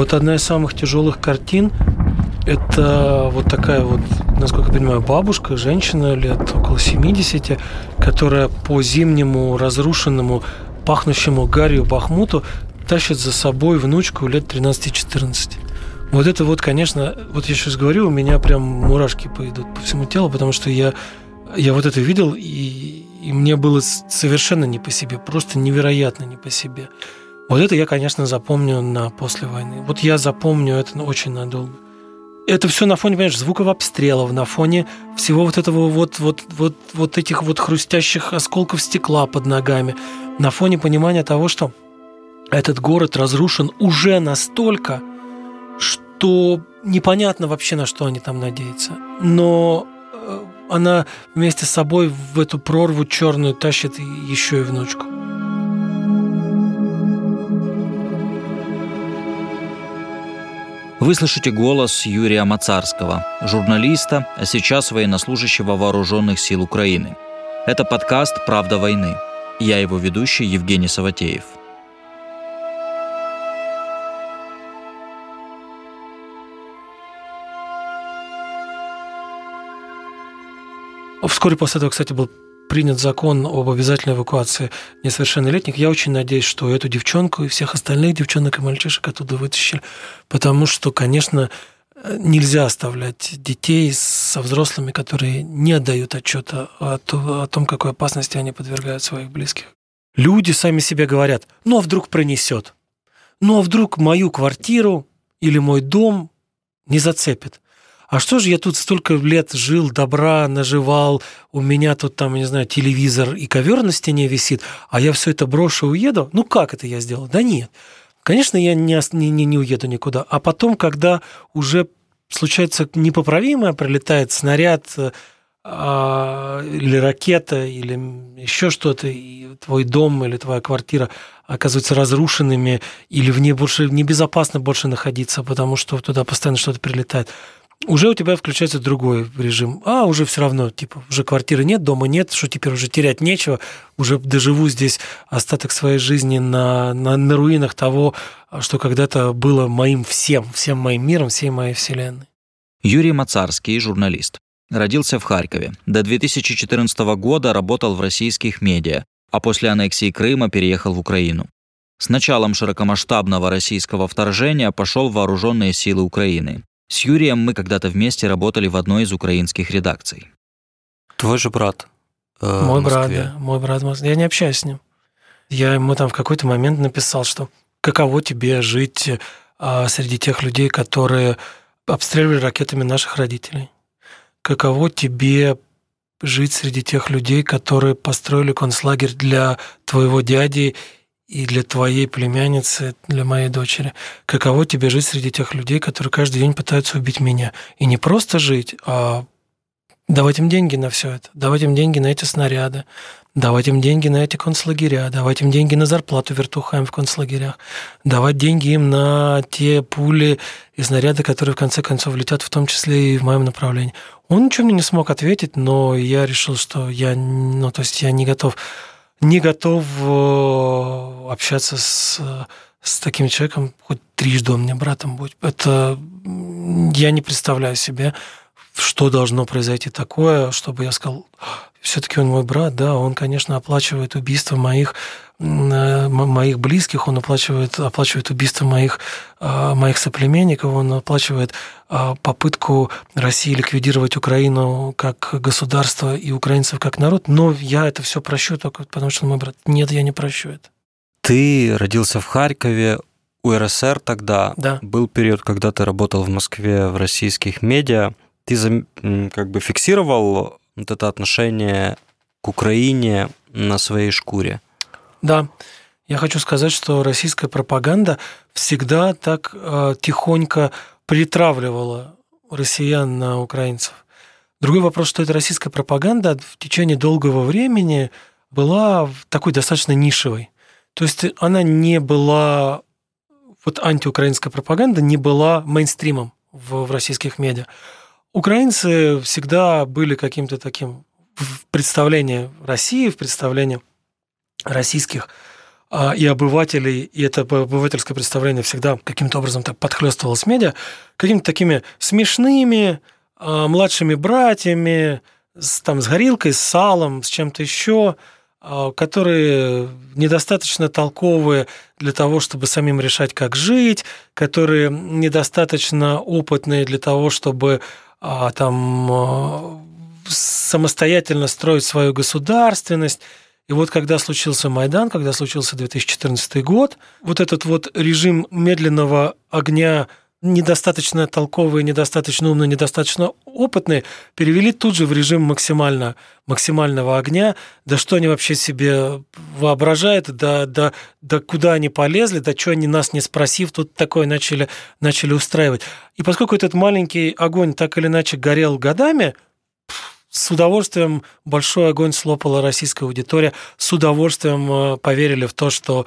вот одна из самых тяжелых картин – это вот такая вот, насколько я понимаю, бабушка, женщина лет около 70, которая по зимнему разрушенному, пахнущему гарью Бахмуту тащит за собой внучку лет 13-14. Вот это вот, конечно, вот я сейчас говорю, у меня прям мурашки пойдут по всему телу, потому что я, я вот это видел, и, и мне было совершенно не по себе, просто невероятно не по себе. Вот это я, конечно, запомню на после войны. Вот я запомню это очень надолго. Это все на фоне, понимаешь, звуков обстрелов, на фоне всего вот этого вот, вот, вот, вот этих вот хрустящих осколков стекла под ногами, на фоне понимания того, что этот город разрушен уже настолько, что непонятно вообще, на что они там надеются. Но э, она вместе с собой в эту прорву черную тащит еще и внучку. Вы слышите голос Юрия Мацарского, журналиста, а сейчас военнослужащего Вооруженных сил Украины. Это подкаст «Правда войны». Я его ведущий Евгений Саватеев – Вскоре после этого, кстати, был принят закон об обязательной эвакуации несовершеннолетних. Я очень надеюсь, что эту девчонку и всех остальных девчонок и мальчишек оттуда вытащили, потому что, конечно, нельзя оставлять детей со взрослыми, которые не отдают отчета о том, какой опасности они подвергают своих близких. Люди сами себе говорят, ну а вдруг пронесет? Ну а вдруг мою квартиру или мой дом не зацепит? А что же я тут столько лет жил, добра наживал, у меня тут там, не знаю, телевизор и ковер на стене висит, а я все это брошу и уеду? Ну как это я сделал? Да нет. Конечно, я не, не, не уеду никуда. А потом, когда уже случается непоправимое, прилетает снаряд а, или ракета, или еще что-то, и твой дом или твоя квартира оказываются разрушенными, или в ней больше небезопасно больше находиться, потому что туда постоянно что-то прилетает уже у тебя включается другой режим. А, уже все равно, типа, уже квартиры нет, дома нет, что теперь уже терять нечего, уже доживу здесь остаток своей жизни на, на, на руинах того, что когда-то было моим всем, всем моим миром, всей моей вселенной. Юрий Мацарский, журналист. Родился в Харькове. До 2014 года работал в российских медиа, а после аннексии Крыма переехал в Украину. С началом широкомасштабного российского вторжения пошел в вооруженные силы Украины. С Юрием мы когда-то вместе работали в одной из украинских редакций. Твой же брат. Э, мой брат, да. Мой брат в Москве. Я не общаюсь с ним. Я ему там в какой-то момент написал, что каково тебе жить а, среди тех людей, которые обстреливали ракетами наших родителей? Каково тебе жить среди тех людей, которые построили концлагерь для твоего дяди и для твоей племянницы, для моей дочери. Каково тебе жить среди тех людей, которые каждый день пытаются убить меня? И не просто жить, а давать им деньги на все это, давать им деньги на эти снаряды, давать им деньги на эти концлагеря, давать им деньги на зарплату вертухаем в концлагерях, давать деньги им на те пули и снаряды, которые в конце концов летят в том числе и в моем направлении. Он ничего мне не смог ответить, но я решил, что я, ну, то есть я не готов не готов э, общаться с, с таким человеком, хоть трижды он мне братом будет. Это я не представляю себе, что должно произойти такое, чтобы я сказал, все-таки он мой брат, да, он, конечно, оплачивает убийство моих моих близких, он оплачивает, оплачивает убийство моих, э, моих соплеменников, он оплачивает э, попытку России ликвидировать Украину как государство и украинцев как народ, но я это все прощу только потому, что он мой брат. Нет, я не прощу это. Ты родился в Харькове, УРСР тогда. Да. Был период, когда ты работал в Москве в российских медиа. Ты как бы фиксировал вот это отношение к Украине на своей шкуре? Да, я хочу сказать, что российская пропаганда всегда так э, тихонько притравливала россиян на украинцев. Другой вопрос, что эта российская пропаганда в течение долгого времени была такой достаточно нишевой. То есть она не была, вот антиукраинская пропаганда не была мейнстримом в, в российских медиа. Украинцы всегда были каким-то таким в представлении России, в представлении российских а, и обывателей, и это обывательское представление всегда каким-то образом так подхлестывалось медиа, какими-то такими смешными а, младшими братьями, с, там, с горилкой, с салом, с чем-то еще, а, которые недостаточно толковые для того, чтобы самим решать, как жить, которые недостаточно опытные для того, чтобы там самостоятельно строить свою государственность. И вот когда случился Майдан, когда случился 2014 год, вот этот вот режим медленного огня недостаточно толковые, недостаточно умные, недостаточно опытные, перевели тут же в режим максимально, максимального огня. Да что они вообще себе воображают, да, да, да куда они полезли, да что они нас не спросив, тут такое начали, начали устраивать. И поскольку этот маленький огонь так или иначе горел годами, с удовольствием большой огонь слопала российская аудитория, с удовольствием э, поверили в то, что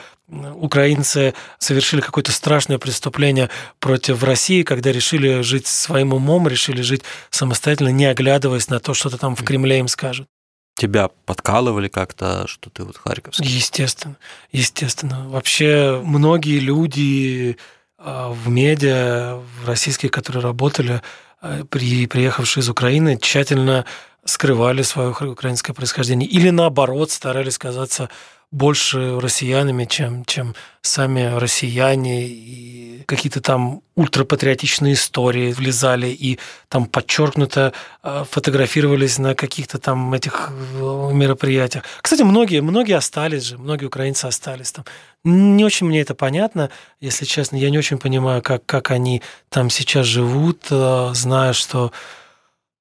украинцы совершили какое-то страшное преступление против России, когда решили жить своим умом, решили жить самостоятельно, не оглядываясь на то, что-то там в Кремле им скажут. Тебя подкалывали как-то, что ты вот харьковский? Естественно, естественно. Вообще многие люди э, в медиа, в российских, которые работали, э, при, приехавшие из Украины, тщательно скрывали свое украинское происхождение или наоборот старались казаться больше россиянами, чем, чем сами россияне, и какие-то там ультрапатриотичные истории влезали, и там подчеркнуто а, фотографировались на каких-то там этих э, мероприятиях. Кстати, многие, многие остались же, многие украинцы остались там. Не очень мне это понятно, если честно. Я не очень понимаю, как, как они там сейчас живут, э, зная, что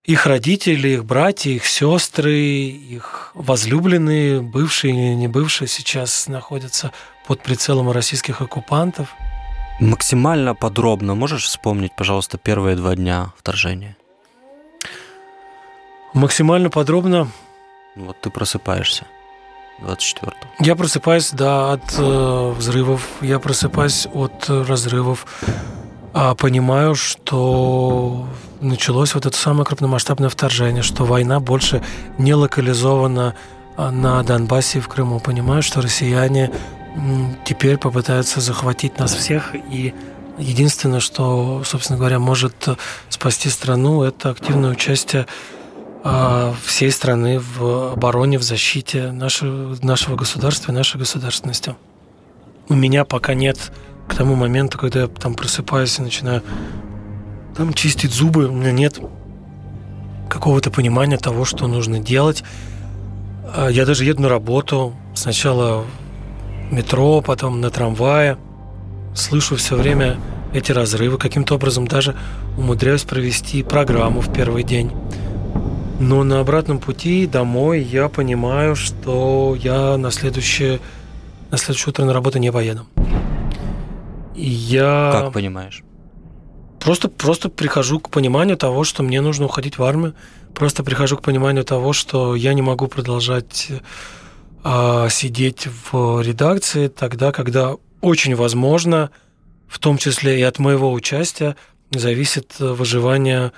их родители, их братья, их сестры, их возлюбленные, бывшие или не бывшие, сейчас находятся под прицелом российских оккупантов. Максимально подробно можешь вспомнить, пожалуйста, первые два дня вторжения? Максимально подробно. Вот ты просыпаешься 24 Я просыпаюсь, да, от э, взрывов. Я просыпаюсь от разрывов. А понимаю, что началось вот это самое крупномасштабное вторжение, что война больше не локализована а, на Донбассе и в Крыму. Понимаю, что россияне теперь попытаются захватить нас всех, и единственное, что, собственно говоря, может спасти страну, это активное участие а, всей страны в обороне, в защите нашего, нашего государства и нашей государственности. У меня пока нет к тому моменту, когда я там просыпаюсь и начинаю там чистить зубы, у меня нет какого-то понимания того, что нужно делать. А я даже еду на работу, сначала метро, потом на трамвае, слышу все время эти разрывы, каким-то образом даже умудряюсь провести программу в первый день. Но на обратном пути домой я понимаю, что я на следующее, на следующее утро на работу не поеду. И я... Как понимаешь? Просто, просто прихожу к пониманию того, что мне нужно уходить в армию. Просто прихожу к пониманию того, что я не могу продолжать а, сидеть в редакции тогда, когда очень возможно, в том числе и от моего участия, зависит выживание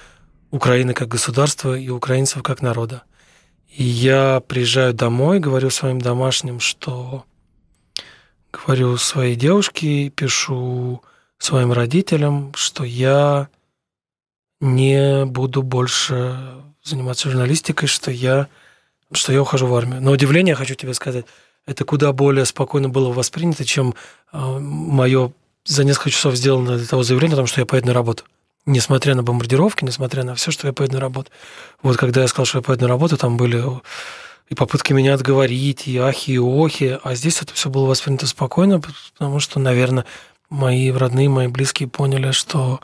Украины как государства и украинцев как народа. И я приезжаю домой, говорю своим домашним, что говорю своей девушке, пишу своим родителям, что я не буду больше заниматься журналистикой, что я, что я ухожу в армию. На удивление, хочу тебе сказать, это куда более спокойно было воспринято, чем э, мое за несколько часов сделанное для того заявление о том, что я поеду на работу. Несмотря на бомбардировки, несмотря на все, что я поеду на работу. Вот когда я сказал, что я поеду на работу, там были и попытки меня отговорить, и ахи, и охи. А здесь это все было воспринято спокойно, потому что, наверное, мои родные, мои близкие поняли, что,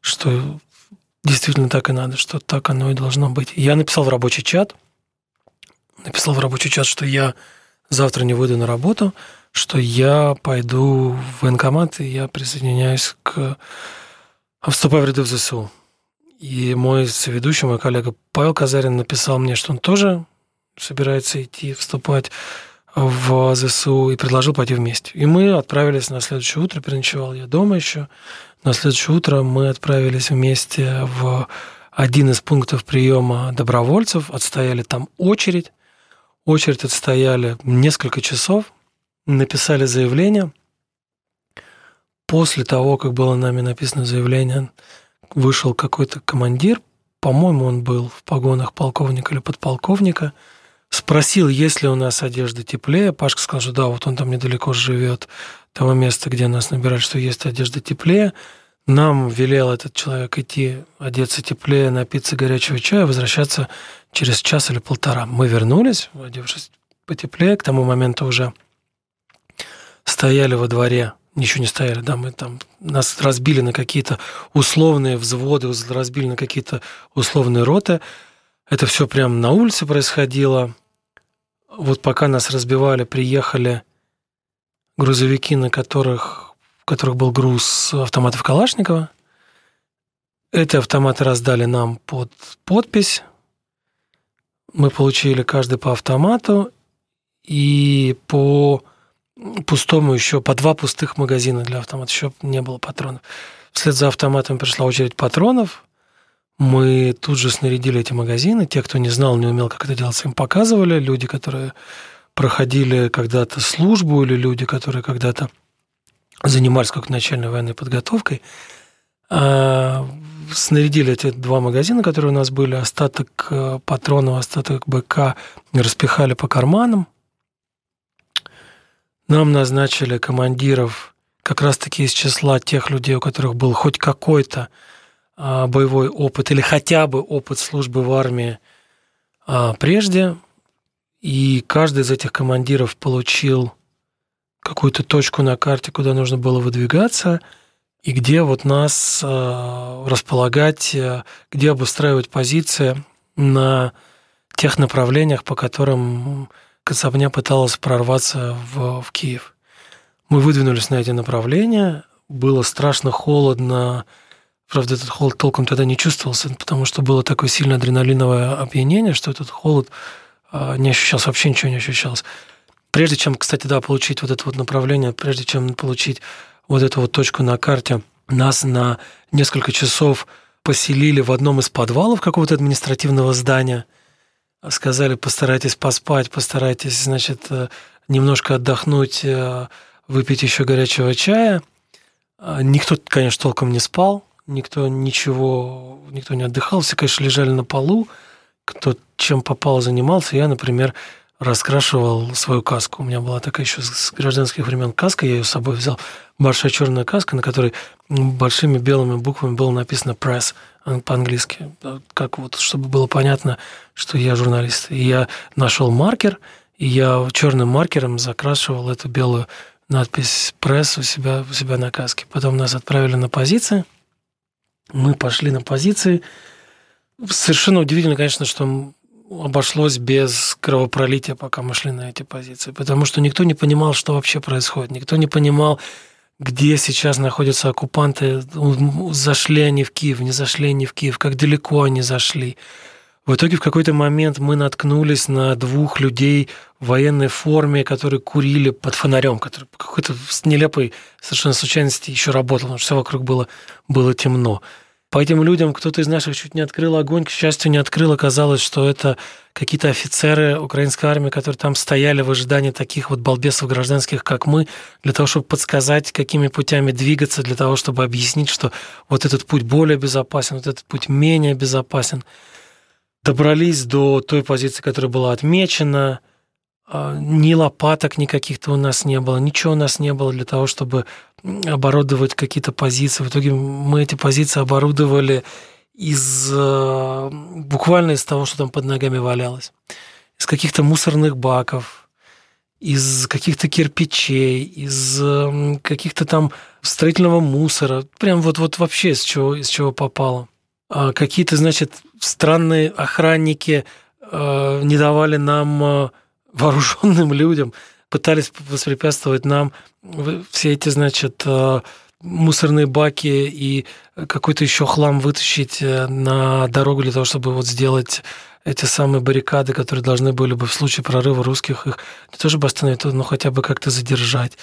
что действительно так и надо, что так оно и должно быть. Я написал в рабочий чат, написал в рабочий чат, что я завтра не выйду на работу, что я пойду в военкомат, и я присоединяюсь к... Вступаю в ряды в ЗСУ. И мой соведущий, мой коллега Павел Казарин написал мне, что он тоже собирается идти, вступать в ЗСУ и предложил пойти вместе. И мы отправились на следующее утро, переночевал я дома еще. На следующее утро мы отправились вместе в один из пунктов приема добровольцев, отстояли там очередь. Очередь отстояли несколько часов, написали заявление. После того, как было нами написано заявление, вышел какой-то командир, по-моему, он был в погонах полковника или подполковника, спросил, есть ли у нас одежда теплее. Пашка сказал, что да, вот он там недалеко живет, того места, где нас набирают, что есть одежда теплее. Нам велел этот человек идти, одеться теплее, напиться горячего чая, возвращаться через час или полтора. Мы вернулись, одевшись потеплее, к тому моменту уже стояли во дворе, ничего не стояли, да, мы там, нас разбили на какие-то условные взводы, разбили на какие-то условные роты. Это все прямо на улице происходило. Вот пока нас разбивали, приехали грузовики, на которых в которых был груз автоматов Калашникова. Эти автоматы раздали нам под подпись. Мы получили каждый по автомату и по пустому еще, по два пустых магазина для автомата. Еще не было патронов. Вслед за автоматом пришла очередь патронов. Мы тут же снарядили эти магазины. Те, кто не знал, не умел, как это делать, им показывали. Люди, которые проходили когда-то службу, или люди, которые когда-то занимались как начальной военной подготовкой. А, снарядили эти два магазина, которые у нас были, остаток э, патронов, остаток БК распихали по карманам. Нам назначили командиров как раз-таки из числа тех людей, у которых был хоть какой-то боевой опыт или хотя бы опыт службы в армии а, прежде. И каждый из этих командиров получил какую-то точку на карте, куда нужно было выдвигаться, и где вот нас э, располагать, где обустраивать позиции на тех направлениях, по которым Коцапня пыталась прорваться в, в Киев. Мы выдвинулись на эти направления, было страшно холодно, правда, этот холод толком тогда не чувствовался, потому что было такое сильное адреналиновое опьянение, что этот холод э, не ощущался, вообще ничего не ощущалось прежде чем, кстати, да, получить вот это вот направление, прежде чем получить вот эту вот точку на карте, нас на несколько часов поселили в одном из подвалов какого-то административного здания. Сказали, постарайтесь поспать, постарайтесь, значит, э, немножко отдохнуть, э, выпить еще горячего чая. А, никто, конечно, толком не спал, никто ничего, никто не отдыхал, все, конечно, лежали на полу, кто чем попал занимался. Я, например, раскрашивал свою каску. У меня была такая еще с гражданских времен каска, я ее с собой взял. Большая черная каска, на которой большими белыми буквами было написано «press» по-английски, как вот, чтобы было понятно, что я журналист. И я нашел маркер, и я черным маркером закрашивал эту белую надпись «пресс» у себя, у себя на каске. Потом нас отправили на позиции. Мы пошли на позиции. Совершенно удивительно, конечно, что обошлось без кровопролития, пока мы шли на эти позиции, потому что никто не понимал, что вообще происходит, никто не понимал, где сейчас находятся оккупанты, зашли они в Киев, не зашли они в Киев, как далеко они зашли. В итоге в какой-то момент мы наткнулись на двух людей в военной форме, которые курили под фонарем, который по какой-то нелепой совершенно случайности еще работал, потому что все вокруг было, было темно. По этим людям кто-то из наших чуть не открыл огонь, к счастью, не открыл. Оказалось, что это какие-то офицеры украинской армии, которые там стояли в ожидании таких вот балбесов гражданских, как мы, для того, чтобы подсказать, какими путями двигаться, для того, чтобы объяснить, что вот этот путь более безопасен, вот этот путь менее безопасен. Добрались до той позиции, которая была отмечена – а, ни лопаток никаких-то у нас не было, ничего у нас не было для того, чтобы оборудовать какие-то позиции. В итоге мы эти позиции оборудовали из а, буквально из того, что там под ногами валялось. Из каких-то мусорных баков, из каких-то кирпичей, из каких-то там строительного мусора. Прям вот, вот вообще из чего, из чего попало. А какие-то, значит, странные охранники не давали нам вооруженным людям, пытались воспрепятствовать нам все эти, значит, э, мусорные баки и какой-то еще хлам вытащить э, на дорогу для того, чтобы вот сделать эти самые баррикады, которые должны были бы в случае прорыва русских их не то чтобы остановить, но хотя бы как-то задержать.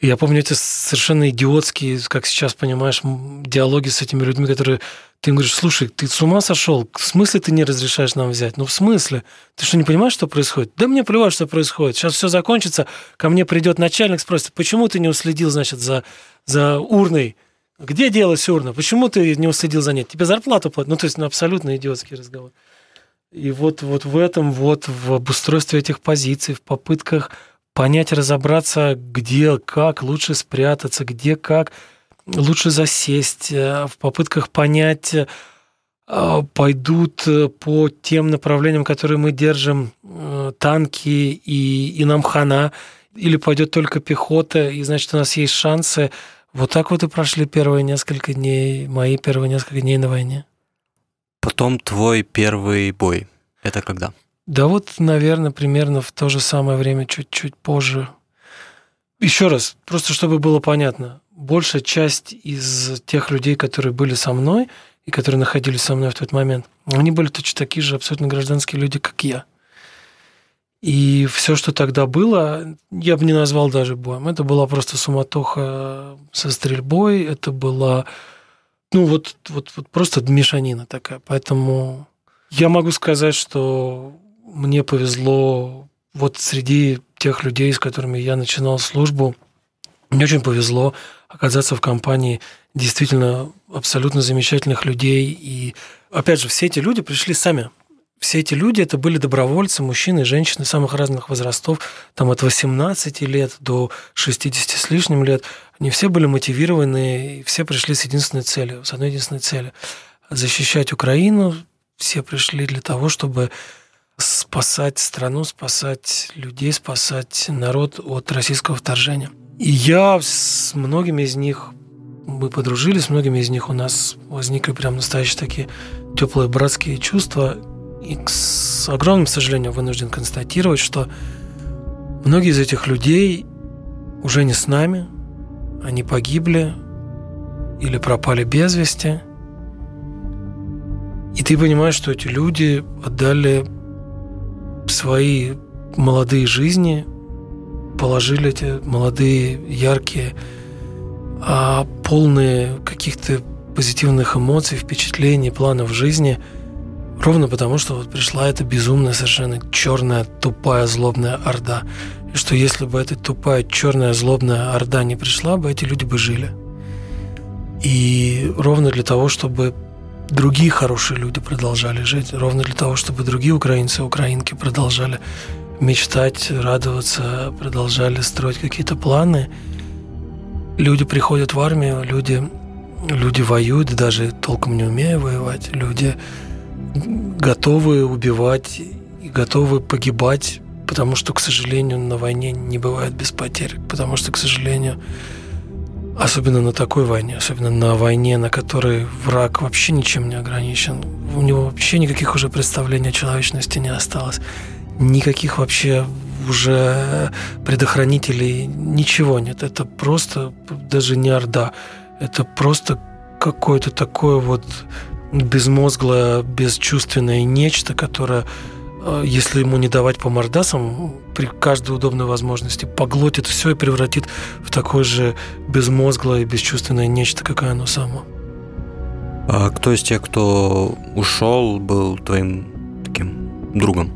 Я помню эти совершенно идиотские, как сейчас понимаешь, диалоги с этими людьми, которые ты говоришь, слушай, ты с ума сошел? В смысле ты не разрешаешь нам взять? Ну, в смысле? Ты что, не понимаешь, что происходит? Да мне плевать, что происходит. Сейчас все закончится, ко мне придет начальник, спросит, почему ты не уследил, значит, за, за урной? Где делась урна? Почему ты не уследил за ней? Тебе зарплату платят? Ну, то есть, ну, абсолютно идиотский разговор. И вот, вот в этом, вот в обустройстве этих позиций, в попытках понять, разобраться, где, как лучше спрятаться, где, как лучше засесть, э, в попытках понять, э, пойдут э, по тем направлениям, которые мы держим, танки и, и нам хана, или пойдет только пехота, и значит, у нас есть шансы. Вот так вот и прошли первые несколько дней, мои первые несколько дней на войне. Потом твой первый бой. Это когда? Да вот, наверное, примерно в то же самое время, чуть-чуть позже. Еще раз, просто чтобы было понятно, большая часть из тех людей, которые были со мной и которые находились со мной в тот момент, они были точно такие же абсолютно гражданские люди, как я. И все, что тогда было, я бы не назвал даже боем. Это была просто суматоха со стрельбой, это была, ну вот, вот, вот просто мешанина такая. Поэтому я могу сказать, что мне повезло вот среди тех людей, с которыми я начинал службу, мне очень повезло оказаться в компании действительно абсолютно замечательных людей. И опять же, все эти люди пришли сами. Все эти люди это были добровольцы, мужчины женщины самых разных возрастов, там от 18 лет до 60 с лишним лет. Они все были мотивированы, и все пришли с единственной целью, с одной единственной целью – защищать Украину, все пришли для того, чтобы спасать страну, спасать людей, спасать народ от российского вторжения. И я с многими из них, мы подружились, с многими из них у нас возникли прям настоящие такие теплые братские чувства. И с огромным сожалением вынужден констатировать, что многие из этих людей уже не с нами, они погибли или пропали без вести – и ты понимаешь, что эти люди отдали свои молодые жизни, положили эти молодые, яркие, а полные каких-то позитивных эмоций, впечатлений, планов жизни, ровно потому, что вот пришла эта безумная, совершенно черная, тупая, злобная орда. И что если бы эта тупая, черная, злобная орда не пришла бы, эти люди бы жили. И ровно для того, чтобы другие хорошие люди продолжали жить, ровно для того, чтобы другие украинцы и украинки продолжали мечтать, радоваться, продолжали строить какие-то планы. Люди приходят в армию, люди, люди воюют, даже толком не умея воевать. Люди готовы убивать и готовы погибать, потому что, к сожалению, на войне не бывает без потерь, потому что, к сожалению, Особенно на такой войне, особенно на войне, на которой враг вообще ничем не ограничен. У него вообще никаких уже представлений о человечности не осталось. Никаких вообще уже предохранителей, ничего нет. Это просто даже не Орда. Это просто какое-то такое вот безмозглое, бесчувственное нечто, которое если ему не давать по мордасам, при каждой удобной возможности поглотит все и превратит в такое же безмозглое и бесчувственное нечто, какое оно само. А кто из тех, кто ушел, был твоим таким другом?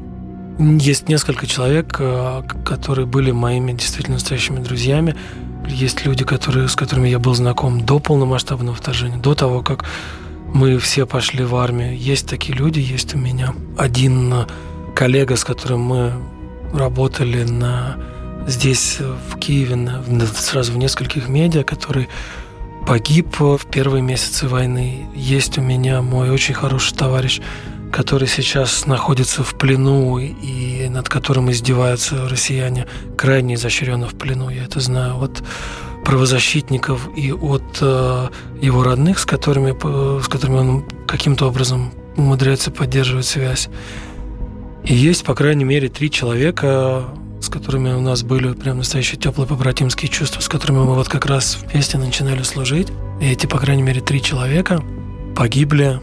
Есть несколько человек, э, которые были моими действительно настоящими друзьями. Есть люди, которые, с которыми я был знаком до полномасштабного вторжения, до того, как мы все пошли в армию. Есть такие люди, есть у меня. Один коллега, с которым мы работали на, здесь, в Киеве, на, сразу в нескольких медиа, который погиб в первые месяцы войны. Есть у меня мой очень хороший товарищ, который сейчас находится в плену и над которым издеваются россияне, крайне изощренно в плену, я это знаю, от правозащитников и от э, его родных, с которыми, с которыми он каким-то образом умудряется поддерживать связь. И есть, по крайней мере, три человека, с которыми у нас были прям настоящие теплые побратимские чувства, с которыми мы вот как раз вместе начинали служить. И эти, по крайней мере, три человека погибли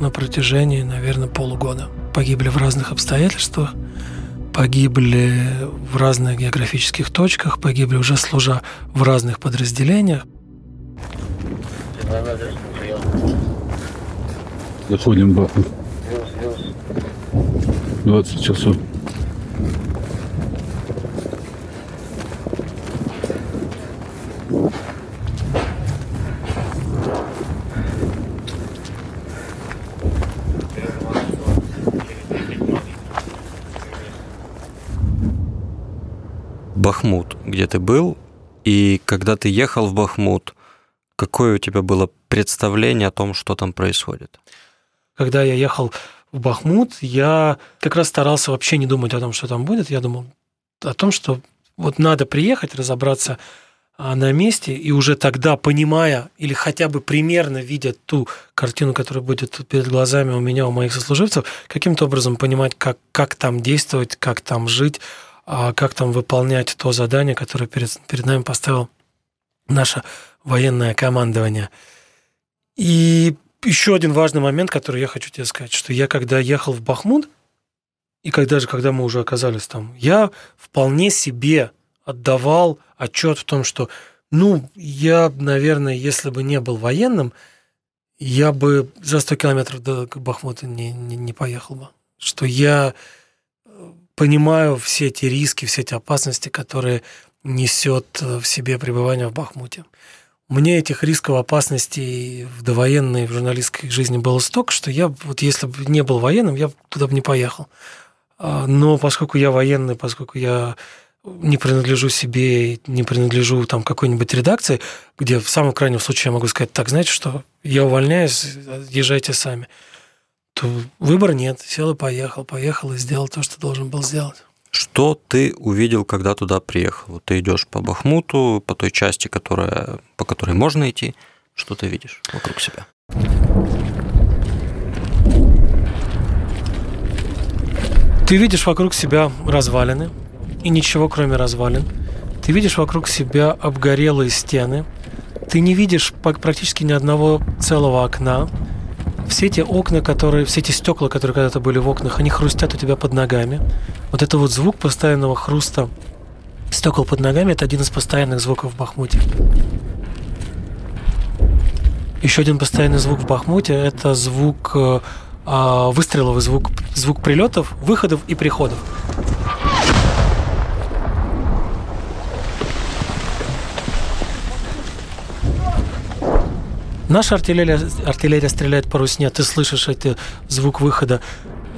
на протяжении, наверное, полугода. Погибли в разных обстоятельствах. погибли в разных географических точках, погибли уже служа в разных подразделениях. Заходим в. 20 часов. Бахмут, где ты был, и когда ты ехал в Бахмут, какое у тебя было представление о том, что там происходит? Когда я ехал в Бахмут, я как раз старался вообще не думать о том, что там будет. Я думал о том, что вот надо приехать, разобраться а, на месте, и уже тогда, понимая или хотя бы примерно видя ту картину, которая будет перед глазами у меня, у моих сослуживцев, каким-то образом понимать, как, как там действовать, как там жить, а как там выполнять то задание, которое перед, перед нами поставил наше военное командование. И еще один важный момент, который я хочу тебе сказать, что я когда ехал в Бахмут, и когда же, когда мы уже оказались там, я вполне себе отдавал отчет в том, что, ну, я, наверное, если бы не был военным, я бы за 100 километров до Бахмута не, не, не поехал бы. Что я понимаю все эти риски, все эти опасности, которые несет э, в себе пребывание в Бахмуте. Мне этих рисков, опасностей в довоенной, в журналистской жизни было столько, что я, вот если бы не был военным, я туда бы не поехал. А, но поскольку я военный, поскольку я не принадлежу себе, не принадлежу там какой-нибудь редакции, где в самом крайнем случае я могу сказать, так, знаете что, я увольняюсь, езжайте сами то выбора нет. Сел и поехал. Поехал и сделал то, что должен был сделать. Что ты увидел, когда туда приехал? Ты идешь по Бахмуту, по той части, которая, по которой можно идти. Что ты видишь вокруг себя? Ты видишь вокруг себя развалины, и ничего кроме развалин. Ты видишь вокруг себя обгорелые стены. Ты не видишь практически ни одного целого окна все эти окна, которые, все эти стекла, которые когда-то были в окнах, они хрустят у тебя под ногами. Вот это вот звук постоянного хруста стекол под ногами, это один из постоянных звуков в Бахмуте. Еще один постоянный звук в Бахмуте – это звук э, а, выстрелов звук, звук прилетов, выходов и приходов. Наша артиллерия, артиллерия стреляет по русне, ты слышишь этот звук выхода.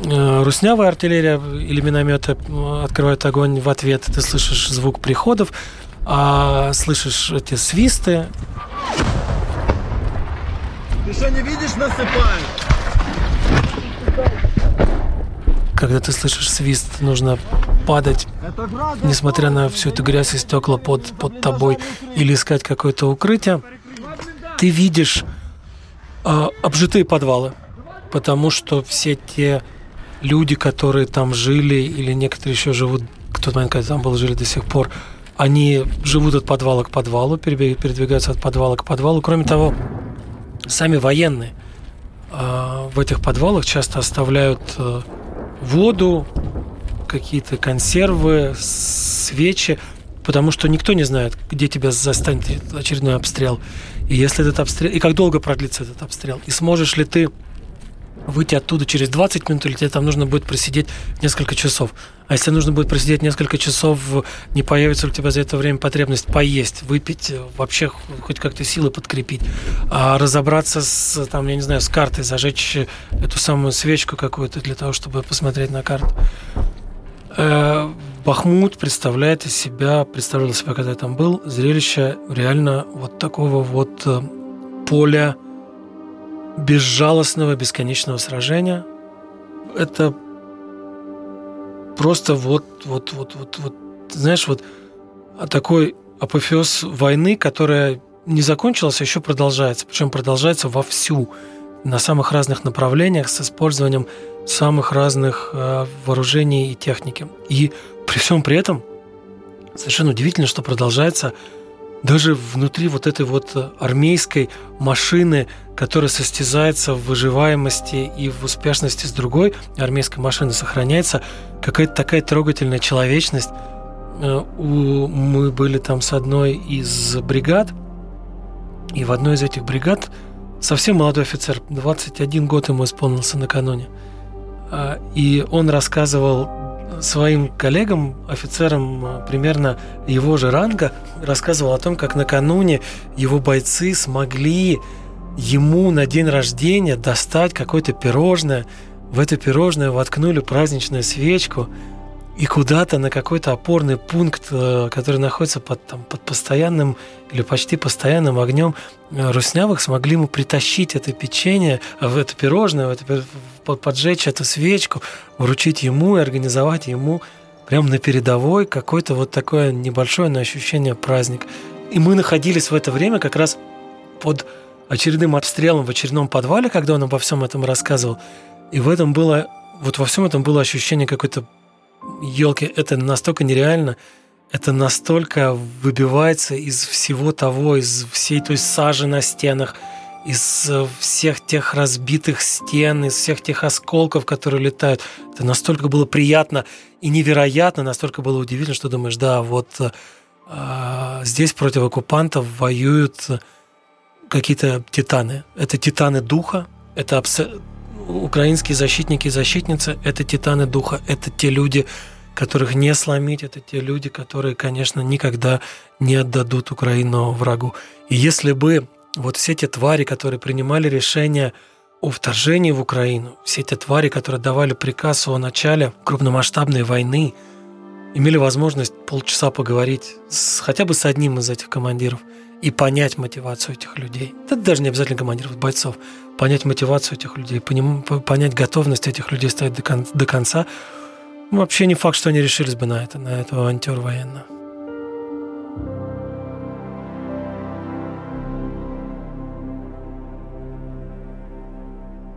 Э, руснявая артиллерия или минометы открывают огонь в ответ, ты слышишь звук приходов, а слышишь эти свисты. Ты что, не видишь, насыпают? Когда ты слышишь свист, нужно падать, несмотря на всю эту грязь и стекла под, под тобой, или искать какое-то укрытие ты видишь э, обжитые подвалы, потому что все те люди, которые там жили, или некоторые еще живут, в тот момент, когда там был, жили до сих пор, они живут от подвала к подвалу, передвигаются от подвала к подвалу. Кроме того, сами военные э, в этих подвалах часто оставляют э, воду, какие-то консервы, свечи, потому что никто не знает, где тебя застанет очередной обстрел. И если этот обстрел, и как долго продлится этот обстрел, и сможешь ли ты выйти оттуда через 20 минут, или тебе там нужно будет просидеть несколько часов. А если нужно будет просидеть несколько часов, не появится ли у тебя за это время потребность поесть, выпить, вообще хоть как-то силы подкрепить, а разобраться с, там, я не знаю, с картой, зажечь эту самую свечку какую-то для того, чтобы посмотреть на карту. Э, Бахмут представляет из себя, представлял себя, когда я там был, зрелище реально вот такого вот э, поля безжалостного, бесконечного сражения. Это просто вот, вот, вот, вот, вот, знаешь, вот такой апофеоз войны, которая не закончилась, а еще продолжается. Причем продолжается вовсю, на самых разных направлениях, с использованием самых разных э, вооружений и техники. И при всем при этом совершенно удивительно, что продолжается даже внутри вот этой вот армейской машины, которая состязается в выживаемости и в успешности с другой армейской машины, сохраняется какая-то такая трогательная человечность. Э, мы были там с одной из бригад, и в одной из этих бригад совсем молодой офицер, 21 год ему исполнился накануне, и он рассказывал своим коллегам, офицерам э, примерно его же ранга, рассказывал о том, как накануне его бойцы смогли ему на день рождения достать какое-то пирожное. В это пирожное воткнули праздничную свечку – и куда-то на какой-то опорный пункт, э, который находится под, там, под постоянным или почти постоянным огнем э, Руснявых, смогли ему притащить это печенье, э, в это пирожное, в это, поджечь эту свечку, вручить ему и организовать ему прямо на передовой какое-то вот такое небольшое на ощущение праздник. И мы находились в это время как раз под очередным обстрелом в очередном подвале, когда он обо всем этом рассказывал. И в этом было, вот во всем этом было ощущение какой-то елки, это настолько нереально, это настолько выбивается из всего того, из всей той сажи на стенах, из э, всех тех разбитых стен, из всех тех осколков, которые летают. Это настолько было приятно и невероятно, настолько было удивительно, что думаешь, да, вот э, здесь против оккупантов воюют какие-то титаны. Это титаны духа, это абсолютно украинские защитники и защитницы – это титаны духа, это те люди, которых не сломить, это те люди, которые, конечно, никогда не отдадут Украину врагу. И если бы вот все те твари, которые принимали решение о вторжении в Украину, все те твари, которые давали приказ о начале крупномасштабной войны, имели возможность полчаса поговорить с, хотя бы с одним из этих командиров и понять мотивацию этих людей. Это даже не обязательно командиров, бойцов понять мотивацию этих людей, понять готовность этих людей стоять до, кон- до конца. Ну, вообще не факт, что они решились бы на это, на эту авантюру военную.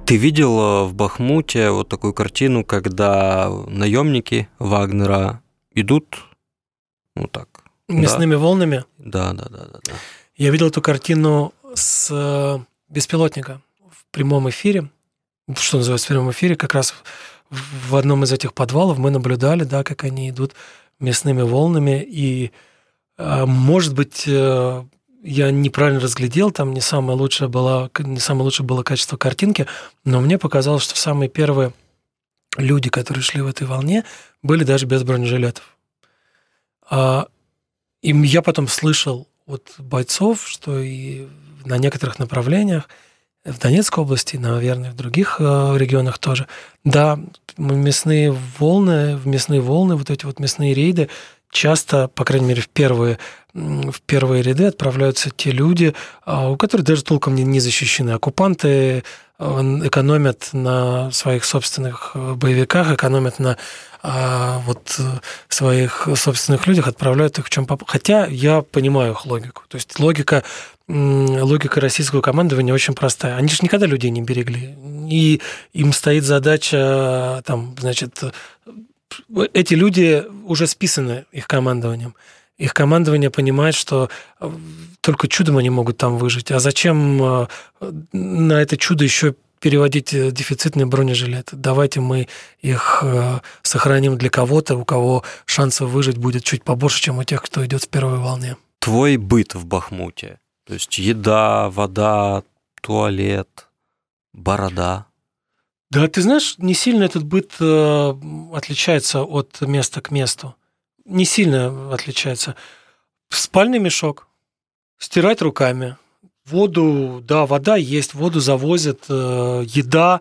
Ты видел э, в Бахмуте вот такую картину, когда наемники Вагнера идут, ну так. Мясными да? волнами? Да, да, да, да, да. Я видел эту картину с э, беспилотника прямом эфире, что называется в прямом эфире, как раз в одном из этих подвалов мы наблюдали, да, как они идут мясными волнами, и, а, может быть, э, я неправильно разглядел, там не самое лучшее было, не самое лучшее было качество картинки, но мне показалось, что самые первые люди, которые шли в этой волне, были даже без бронежилетов. А, и я потом слышал от бойцов, что и на некоторых направлениях в Донецкой области, наверное, в других э, регионах тоже. Да, мясные волны, мясные волны, вот эти вот мясные рейды часто, по крайней мере, в первые, в первые ряды отправляются те люди, а, у которых даже толком не, не защищены. Оккупанты экономят на своих собственных э, боевиках, экономят на а, вот своих собственных людях, отправляют их в чем попало. Хотя я понимаю их логику. То есть логика логика российского командования очень простая. Они же никогда людей не берегли. И им стоит задача, там, значит, эти люди уже списаны их командованием. Их командование понимает, что э, только чудом они могут там выжить. А зачем э, на это чудо еще переводить э, дефицитные бронежилеты? Давайте мы их сохраним для кого-то, у кого шансов выжить будет чуть побольше, чем у тех, кто идет в первой волне. Твой быт в Бахмуте то есть еда, вода, туалет, борода. Да, ты знаешь, не сильно этот быт отличается от места к месту. Не сильно отличается. Спальный мешок, стирать руками, воду, да, вода есть, воду завозят, э, еда,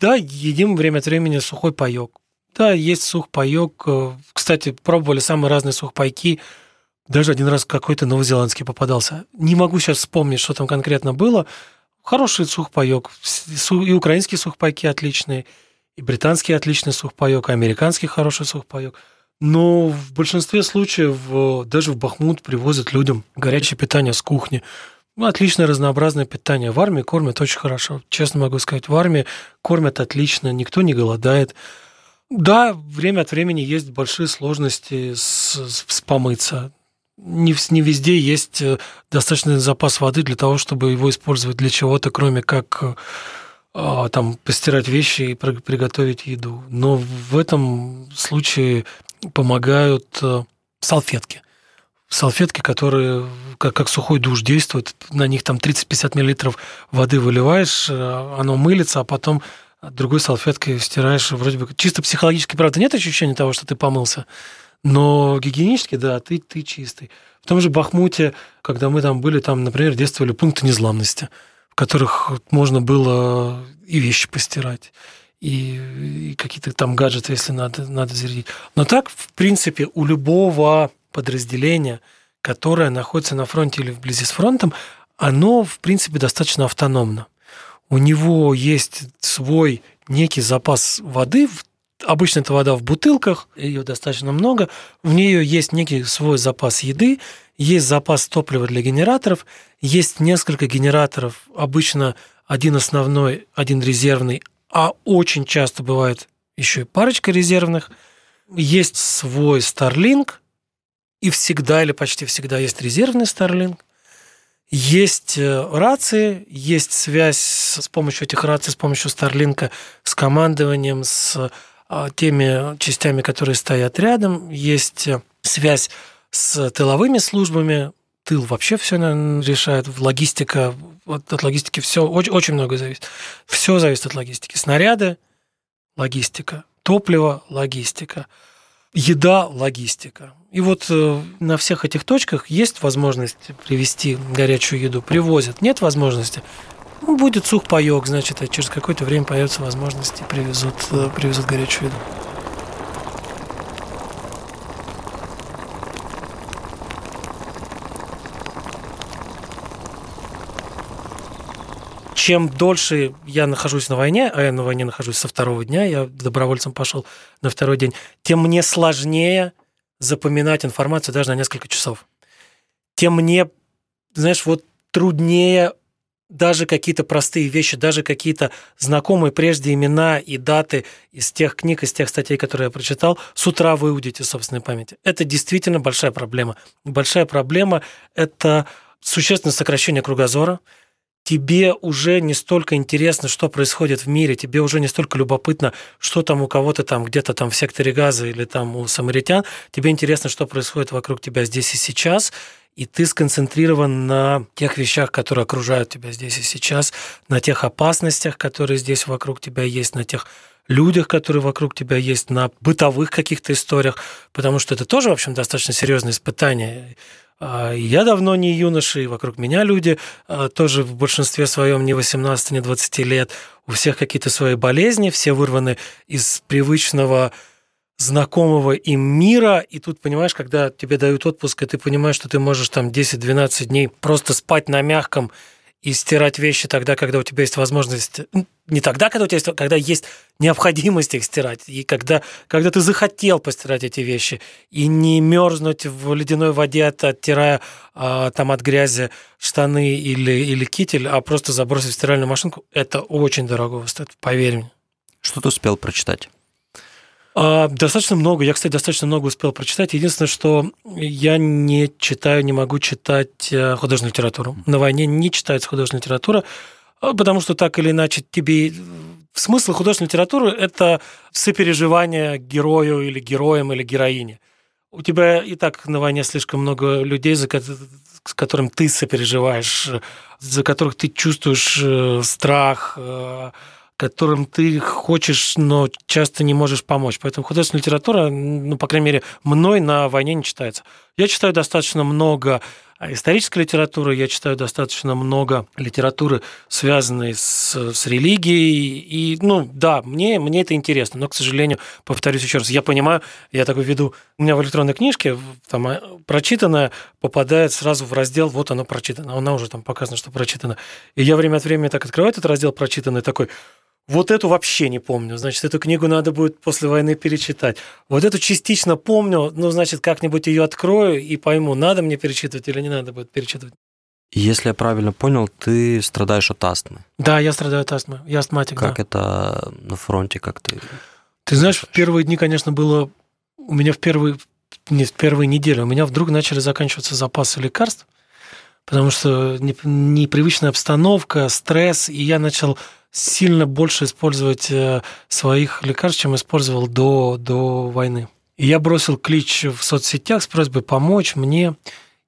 да, едим время от времени сухой паек. Да, есть сухпайок. Э, кстати, пробовали самые разные сухпайки. Даже один раз какой-то новозеландский попадался. Не могу сейчас вспомнить, что там конкретно было. Хороший сухпайок. И украинские сухпайки отличные, и британский отличный сухпайок, и американский хороший сухпайок. Но в большинстве случаев э, даже в Бахмут привозят людям горячее питание с кухни. Ну, отличное разнообразное питание. В армии кормят очень хорошо. Честно могу сказать, в армии кормят отлично, никто не голодает. Да, время от времени есть большие сложности с, с помыться не, не везде есть э, достаточный запас воды для того, чтобы его использовать для чего-то, кроме как а, там постирать вещи и приготовить еду. Но в этом случае помогают э, салфетки. Салфетки, которые как, как сухой душ действуют, на них там 30-50 миллилитров воды выливаешь, э, оно мылится, а потом другой салфеткой стираешь, вроде бы чисто психологически, правда, нет ощущения того, что ты помылся, но гигиенически, да, ты, ты чистый. В том же Бахмуте, когда мы там были, там, например, действовали пункты незламности, в которых можно было и вещи постирать, и, и какие-то там гаджеты, если надо, надо зарядить. Но так, в принципе, у любого подразделения, которое находится на фронте или вблизи с фронтом, оно, в принципе, достаточно автономно. У него есть свой некий запас воды, обычно это вода в бутылках, ее достаточно много, в нее есть некий свой запас еды, есть запас топлива для генераторов, есть несколько генераторов, обычно один основной, один резервный, а очень часто бывает еще и парочка резервных. Есть свой Starlink, и всегда или почти всегда есть резервный Starlink. Есть э, рации, есть связь с помощью этих раций, с помощью Starlink, с командованием, с а, теми частями, которые стоят рядом. Есть э, связь с тыловыми службами. Тыл вообще все решает. Логистика, от, от логистики все, очень, очень много зависит. Все зависит от логистики. Снаряды, логистика. Топливо, логистика. Еда, логистика. И вот э, на всех этих точках есть возможность привезти горячую еду. Привозят. Нет возможности. Ну, будет сухпайок, значит, а через какое-то время появится возможность и привезут, э, привезут горячую еду. Чем дольше я нахожусь на войне, а я на войне нахожусь со второго дня, я добровольцем пошел на второй день, тем мне сложнее запоминать информацию даже на несколько часов. Тем мне, знаешь, вот труднее даже какие-то простые вещи, даже какие-то знакомые прежде имена и даты из тех книг, из тех статей, которые я прочитал, с утра выудить из собственной памяти. Это действительно большая проблема. Большая проблема – это существенное сокращение кругозора, тебе уже не столько интересно, что происходит в мире, тебе уже не столько любопытно, что там у кого-то там где-то там в секторе газа или там у самаритян, тебе интересно, что происходит вокруг тебя здесь и сейчас, и ты сконцентрирован на тех вещах, которые окружают тебя здесь и сейчас, на тех опасностях, которые здесь вокруг тебя есть, на тех людях, которые вокруг тебя есть, на бытовых каких-то историях, потому что это тоже, в общем, достаточно серьезное испытание. А, я давно не юноша, и вокруг меня люди а, тоже в большинстве своем не 18, не 20 лет. У всех какие-то свои болезни, все вырваны из привычного знакомого им мира, и тут, понимаешь, когда тебе дают отпуск, и ты понимаешь, что ты можешь там 10-12 дней просто спать на мягком и стирать вещи тогда, когда у тебя есть возможность, не тогда, когда у тебя есть, когда есть необходимость их стирать, и когда, когда ты захотел постирать эти вещи, и не мерзнуть в ледяной воде, оттирая а, там от грязи штаны или, или китель, а просто забросить в стиральную машинку, это очень дорого стоит, поверь мне. Что ты успел прочитать? А, достаточно много. Я, кстати, достаточно много успел прочитать. Единственное, что я не читаю, не могу читать э, художественную литературу. На войне не читается художественная литература, а, потому что так или иначе тебе... Смысл художественной литературы – это сопереживание герою или героям или героине. У тебя и так на войне слишком много людей, за с которым ты сопереживаешь, за которых ты чувствуешь э, страх, э, которым ты хочешь, но часто не можешь помочь. Поэтому художественная литература, ну, по крайней мере, мной на войне не читается. Я читаю достаточно много а, исторической литературы, я читаю достаточно много литературы, связанной с, с религией. И, ну, да, мне, мне это интересно, но, к сожалению, повторюсь еще раз, я понимаю, я такой веду, у меня в электронной книжке там а, прочитанное попадает сразу в раздел, вот оно прочитано, она уже там показано, что прочитано. И я время от времени так открываю этот раздел прочитанный, такой, вот эту вообще не помню. Значит, эту книгу надо будет после войны перечитать. Вот эту частично помню, ну, значит, как-нибудь ее открою и пойму, надо мне перечитывать или не надо будет перечитывать. Если я правильно понял, ты страдаешь от астмы. Да, я страдаю от астмы. Я астматик, Как да. это на фронте, как ты... Ты знаешь, в первые дни, конечно, было... У меня в первые, не в первые недели, у меня вдруг начали заканчиваться запасы лекарств, потому что непривычная обстановка, стресс, и я начал сильно больше использовать э, своих лекарств, чем использовал до, до войны. И я бросил клич в соцсетях с просьбой помочь мне.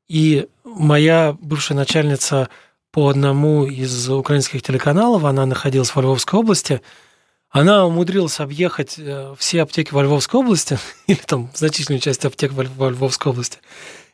И моя бывшая начальница по одному из украинских телеканалов, она находилась во Львовской области, она умудрилась объехать э, все аптеки во Львовской области, или там значительную часть аптек во Львовской области,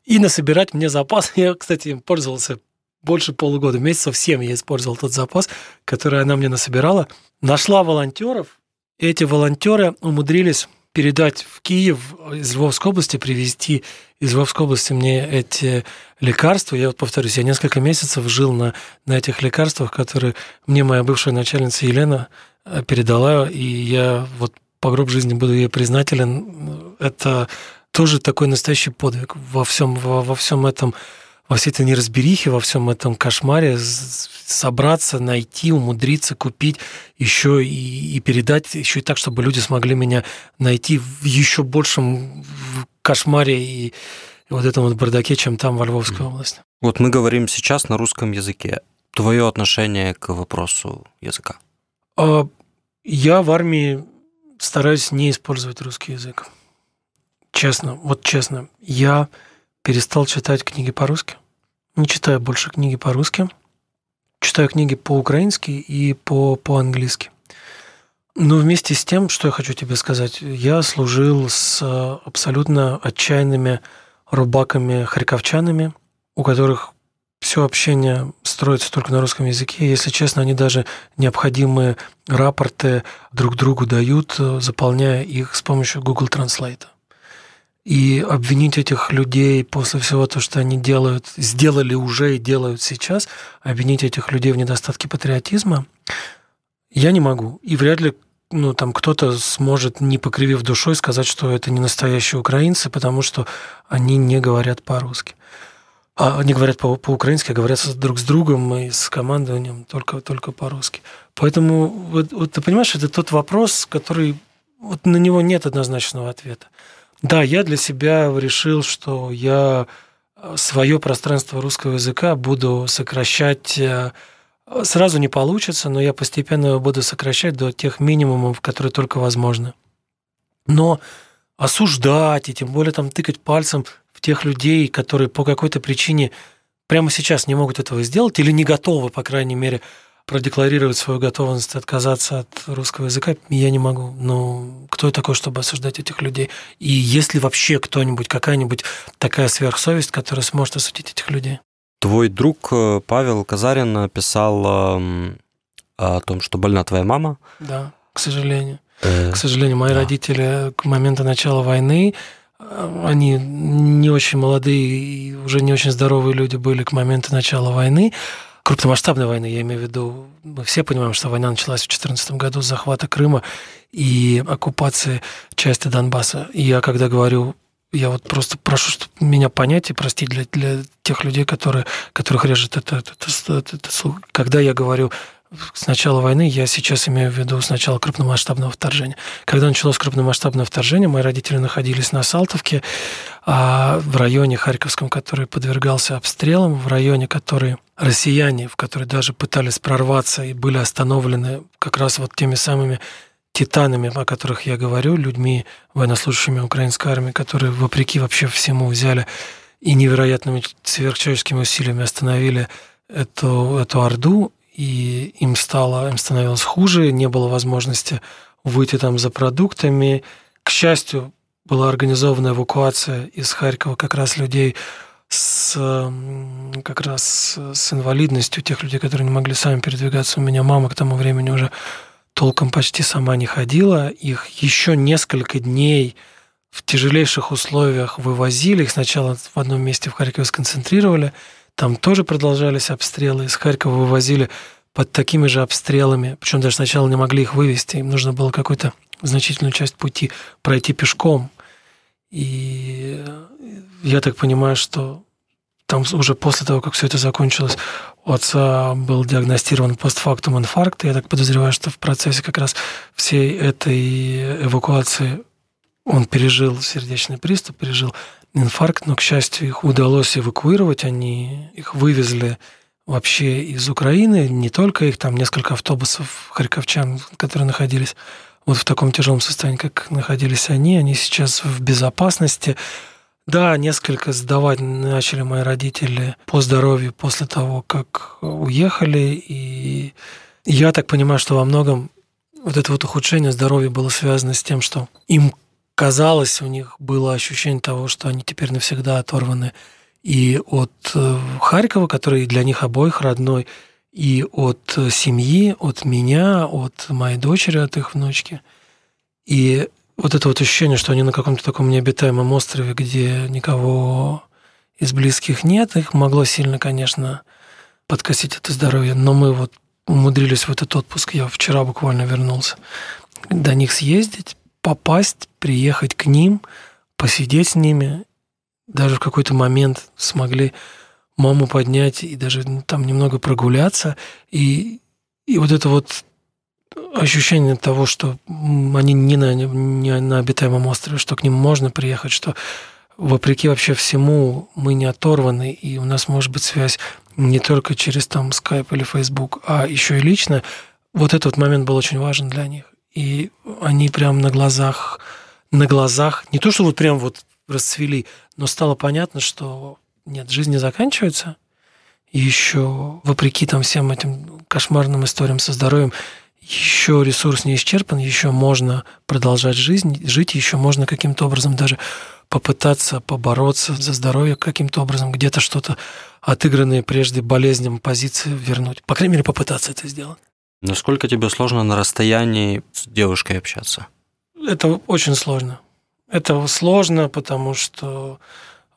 и насобирать мне запас. Я, кстати, им пользовался больше полугода, месяцев 7 я использовал тот запас, который она мне насобирала. Нашла волонтеров, эти волонтеры умудрились передать в Киев из Львовской области, привезти из Львовской области мне эти лекарства. Я вот повторюсь, я несколько месяцев жил на, на этих лекарствах, которые мне моя бывшая начальница Елена э, передала, и я вот по гроб жизни буду ей признателен. Это тоже такой настоящий подвиг во всем, во, во всем этом во всей этой неразберихе, во всем этом кошмаре собраться, найти, умудриться, купить еще и, и передать, еще и так, чтобы люди смогли меня найти в еще большем кошмаре и вот этом вот бардаке, чем там во Львовской области. Вот мы говорим сейчас на русском языке. Твое отношение к вопросу языка? А, я в армии стараюсь не использовать русский язык. Честно, вот честно, я перестал читать книги по-русски. Не читаю больше книги по-русски. Читаю книги по-украински и по- по-английски. Но вместе с тем, что я хочу тебе сказать, я служил с абсолютно отчаянными рубаками харьковчанами, у которых все общение строится только на русском языке. Если честно, они даже необходимые рапорты друг другу дают, заполняя их с помощью Google Translate. И обвинить этих людей после всего того, что они делают, сделали уже и делают сейчас, обвинить этих людей в недостатке патриотизма, я не могу. И вряд ли ну, там кто-то сможет, не покривив душой, сказать, что это не настоящие украинцы, потому что они не говорят по-русски. А они говорят по- по-украински, а говорят друг с другом и с командованием только, только по-русски. Поэтому, вот, вот ты понимаешь, это тот вопрос, который вот на него нет однозначного ответа. Да, я для себя решил, что я э, свое пространство русского языка буду сокращать э, сразу не получится, но я постепенно его буду сокращать до тех минимумов, которые только возможны. Но осуждать и тем более там тыкать пальцем в тех людей, которые по какой-то причине прямо сейчас не могут этого сделать или не готовы, по крайней мере, продекларировать свою готовность отказаться от русского языка, я не могу. Ну, кто я такой, чтобы осуждать этих людей? И есть ли вообще кто-нибудь, какая-нибудь такая сверхсовесть, которая сможет осудить этих людей? Твой друг э, Павел Казарин писал эм, о том, что больна твоя мама. Да, к сожалению. Э, к сожалению, мои да. родители к моменту начала войны э, они не очень молодые и уже не очень здоровые люди были к моменту начала войны крупномасштабной войны, я имею в виду, мы все понимаем, что война началась в 2014 году с захвата Крыма и оккупации части Донбасса. И я когда говорю я вот просто прошу чтобы меня понять и простить для, для тех людей, которые, которых режет это, это, это, это, это Когда я говорю с начала войны, я сейчас имею в виду с начала крупномасштабного вторжения. Когда началось крупномасштабное вторжение, мои родители находились на Салтовке, а в районе Харьковском, который подвергался обстрелам, в районе, который россияне, в который даже пытались прорваться и были остановлены как раз вот теми самыми титанами, о которых я говорю, людьми, военнослужащими украинской армии, которые вопреки вообще всему взяли и невероятными сверхчеловеческими усилиями остановили эту, эту орду, и им стало, им становилось хуже, не было возможности выйти там за продуктами. К счастью, была организована эвакуация из Харькова как раз людей с как раз с инвалидностью, тех людей, которые не могли сами передвигаться. У меня мама к тому времени уже толком почти сама не ходила. Их еще несколько дней в тяжелейших условиях вывозили. Их сначала в одном месте в Харькове сконцентрировали. Там тоже продолжались обстрелы. Из Харькова вывозили под такими же обстрелами. Причем даже сначала не могли их вывести. Им нужно было какую-то значительную часть пути пройти пешком. И я так понимаю, что там уже после того, как все это закончилось, у отца был диагностирован постфактум инфаркт. Я так подозреваю, что в процессе как раз всей этой эвакуации Он пережил сердечный приступ, пережил инфаркт, но, к счастью, их удалось эвакуировать. Они их вывезли вообще из Украины, не только их, там несколько автобусов харьковчан, которые находились вот в таком тяжелом состоянии, как находились они, они сейчас в безопасности. Да, несколько сдавать начали мои родители по здоровью после того, как уехали. И я так понимаю, что во многом вот это вот ухудшение здоровья было связано с тем, что им казалось, у них было ощущение того, что они теперь навсегда оторваны и от э, Харькова, который для них обоих родной, и от семьи, от меня, от моей дочери, от их внучки. И вот это вот ощущение, что они на каком-то таком необитаемом острове, где никого из близких нет, их могло сильно, конечно, подкосить это здоровье. Но мы вот умудрились в этот отпуск, я вчера буквально вернулся, до них съездить, попасть, приехать к ним, посидеть с ними. Даже в какой-то момент смогли маму поднять и даже там немного прогуляться. И, и вот это вот ощущение того, что они не на, не на обитаемом острове, что к ним можно приехать, что вопреки вообще всему мы не оторваны, и у нас может быть связь не только через там Skype или Facebook, а еще и лично. Вот этот момент был очень важен для них. И они прям на глазах, на глазах, не то, что вот прям вот расцвели, но стало понятно, что нет, жизнь не заканчивается. Еще, вопреки там всем этим кошмарным историям со здоровьем, еще ресурс не исчерпан, еще можно продолжать жизнь, жить, еще можно каким-то образом даже попытаться побороться за здоровье каким-то образом, где-то что-то отыгранные прежде болезням позиции вернуть. По крайней мере, попытаться это сделать. Насколько тебе сложно на расстоянии с девушкой общаться? Это очень сложно. Это сложно, потому что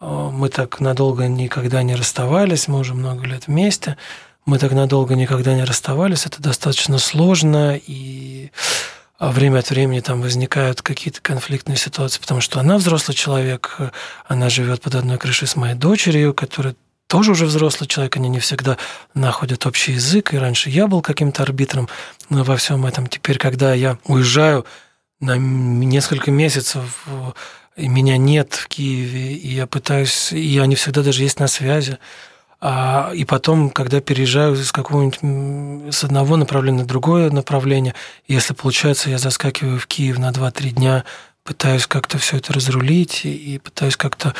э, мы так надолго никогда не расставались, мы уже много лет вместе, мы так надолго никогда не расставались, это достаточно сложно, и а время от времени там возникают какие-то конфликтные ситуации, потому что она взрослый человек, она живет под одной крышей с моей дочерью, которая тоже уже взрослый человек, они не всегда находят общий язык. И раньше я был каким-то арбитром во всем этом. Теперь, когда я уезжаю на несколько месяцев, и меня нет в Киеве, и я пытаюсь, и они всегда даже есть на связи. А, и потом, когда переезжаю с какого-нибудь с одного направления на другое направление, если получается, я заскакиваю в Киев на 2-3 дня, пытаюсь как-то все это разрулить и пытаюсь как-то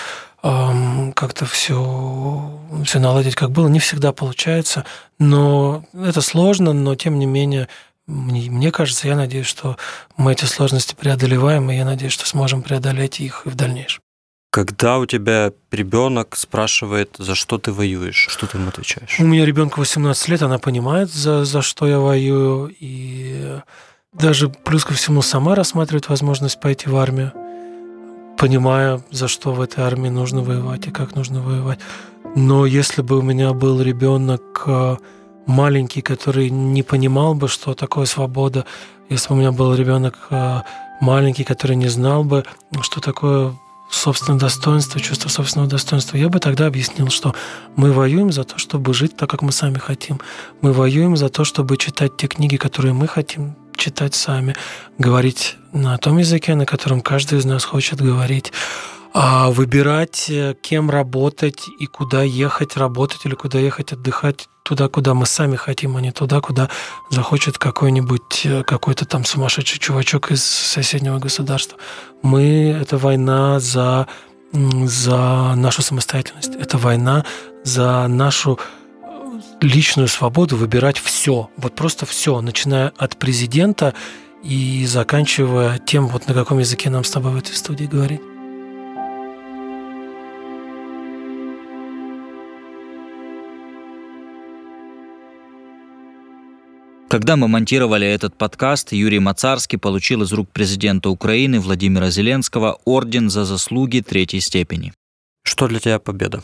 как-то все, все наладить, как было. Не всегда получается, но это сложно, но тем не менее, мне, мне кажется, я надеюсь, что мы эти сложности преодолеваем, и я надеюсь, что сможем преодолеть их и в дальнейшем. Когда у тебя ребенок спрашивает, за что ты воюешь, что ты ему отвечаешь? У меня ребенку 18 лет, она понимает, за, за что я воюю, и даже плюс ко всему сама рассматривает возможность пойти в армию понимая, за что в этой армии нужно воевать и как нужно воевать. Но если бы у меня был ребенок э, маленький, который не понимал бы, что такое свобода, если бы у меня был ребенок э, маленький, который не знал бы, что такое собственное достоинство, чувство собственного достоинства, я бы тогда объяснил, что мы воюем за то, чтобы жить так, как мы сами хотим. Мы воюем за то, чтобы читать те книги, которые мы хотим читать сами, говорить на том языке, на котором каждый из нас хочет говорить, а выбирать, э, кем работать и куда ехать работать или куда ехать отдыхать, туда, куда мы сами хотим, а не туда, куда захочет какой-нибудь э, какой-то там сумасшедший чувачок из соседнего государства. Мы — это война за, за нашу самостоятельность, это война за нашу личную свободу выбирать все, вот просто все, начиная от президента и заканчивая тем, вот на каком языке нам с тобой в этой студии говорить. Когда мы монтировали этот подкаст, Юрий Мацарский получил из рук президента Украины Владимира Зеленского орден за заслуги третьей степени. Что для тебя победа?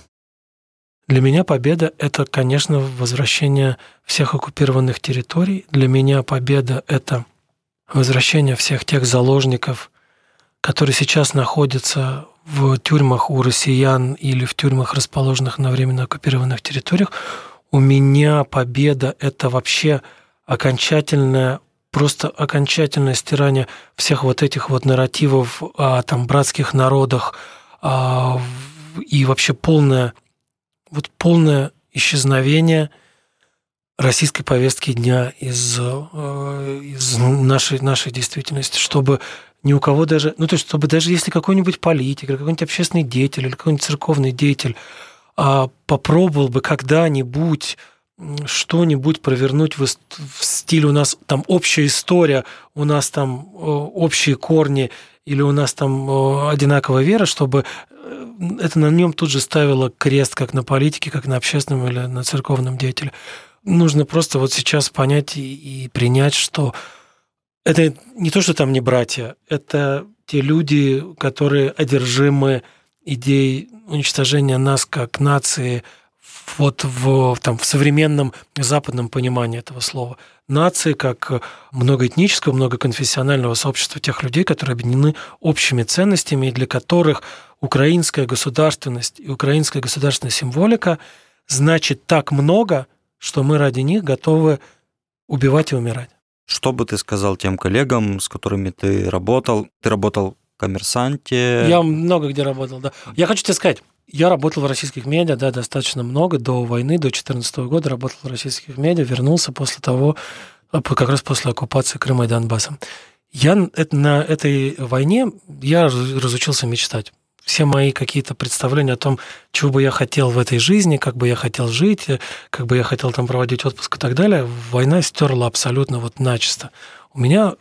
Для меня победа – это, конечно, возвращение всех оккупированных территорий. Для меня победа – это возвращение всех тех заложников, которые сейчас находятся в тюрьмах у россиян или в тюрьмах, расположенных на временно оккупированных территориях. У меня победа – это вообще окончательное просто окончательное стирание всех вот этих вот нарративов о там братских народах а, и вообще полное вот полное исчезновение российской повестки дня из, э, из нашей, нашей действительности, чтобы ни у кого даже, ну то есть, чтобы даже если какой-нибудь политик, или какой-нибудь общественный деятель, или какой-нибудь церковный деятель а, попробовал бы когда-нибудь что-нибудь провернуть в, в стиле у нас там общая история, у нас там общие корни, или у нас там одинаковая вера, чтобы э, это на нем тут же ставило крест как на политике, как на общественном или на церковном деятеле. Нужно просто вот сейчас понять и, и принять, что это не то, что там не братья, это те люди, которые одержимы идеей уничтожения нас как нации вот в, там, в современном западном понимании этого слова. Нации как многоэтнического, многоконфессионального сообщества тех людей, которые объединены общими ценностями, и для которых украинская государственность и украинская государственная символика значит так много, что мы ради них готовы убивать и умирать. Что бы ты сказал тем коллегам, с которыми ты работал? Ты работал в коммерсанте? Я много где работал, да. Я хочу тебе сказать, я работал в российских медиа, да, достаточно много, до войны, до 2014 года работал в российских медиа, вернулся после того, а, как раз после оккупации Крыма и Донбасса. Я на этой войне я разучился мечтать. Все мои какие-то представления о том, чего бы я хотел в этой жизни, как бы я хотел жить, как бы я хотел там проводить отпуск и так далее, война стерла абсолютно вот начисто. У меня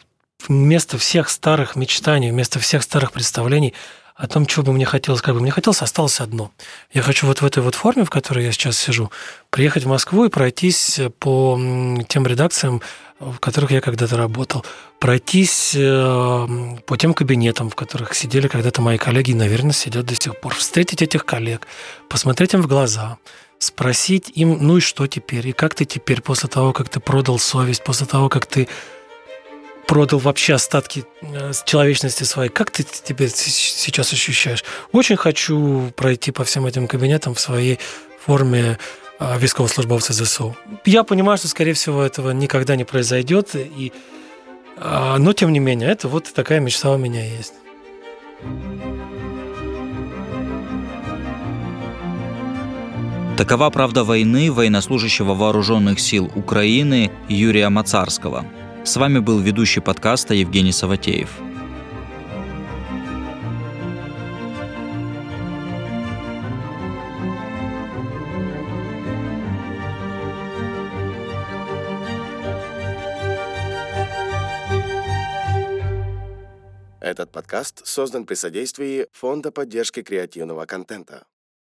вместо всех старых мечтаний, вместо всех старых представлений – о том, что бы мне хотелось, как бы. Мне хотелось, осталось одно. Я хочу вот в этой вот форме, в которой я сейчас сижу, приехать в Москву и пройтись по тем редакциям, в которых я когда-то работал, пройтись э, по тем кабинетам, в которых сидели когда-то мои коллеги, и, наверное, сидят до сих пор, встретить этих коллег, посмотреть им в глаза, спросить им, ну и что теперь, и как ты теперь, после того, как ты продал совесть, после того, как ты продал вообще остатки э, человечности своей. Как ты тебя сейчас ощущаешь? Очень хочу пройти по всем этим кабинетам в своей форме а, військовослужбовца ЗСУ. Я понимаю, что, скорее всего, этого никогда не произойдет, и, а, но, тем не менее, это вот такая мечта у меня есть. Такова правда войны военнослужащего вооруженных сил Украины Юрия Мацарского – с вами был ведущий подкаста Евгений Саватеев. Этот подкаст создан при содействии Фонда поддержки креативного контента.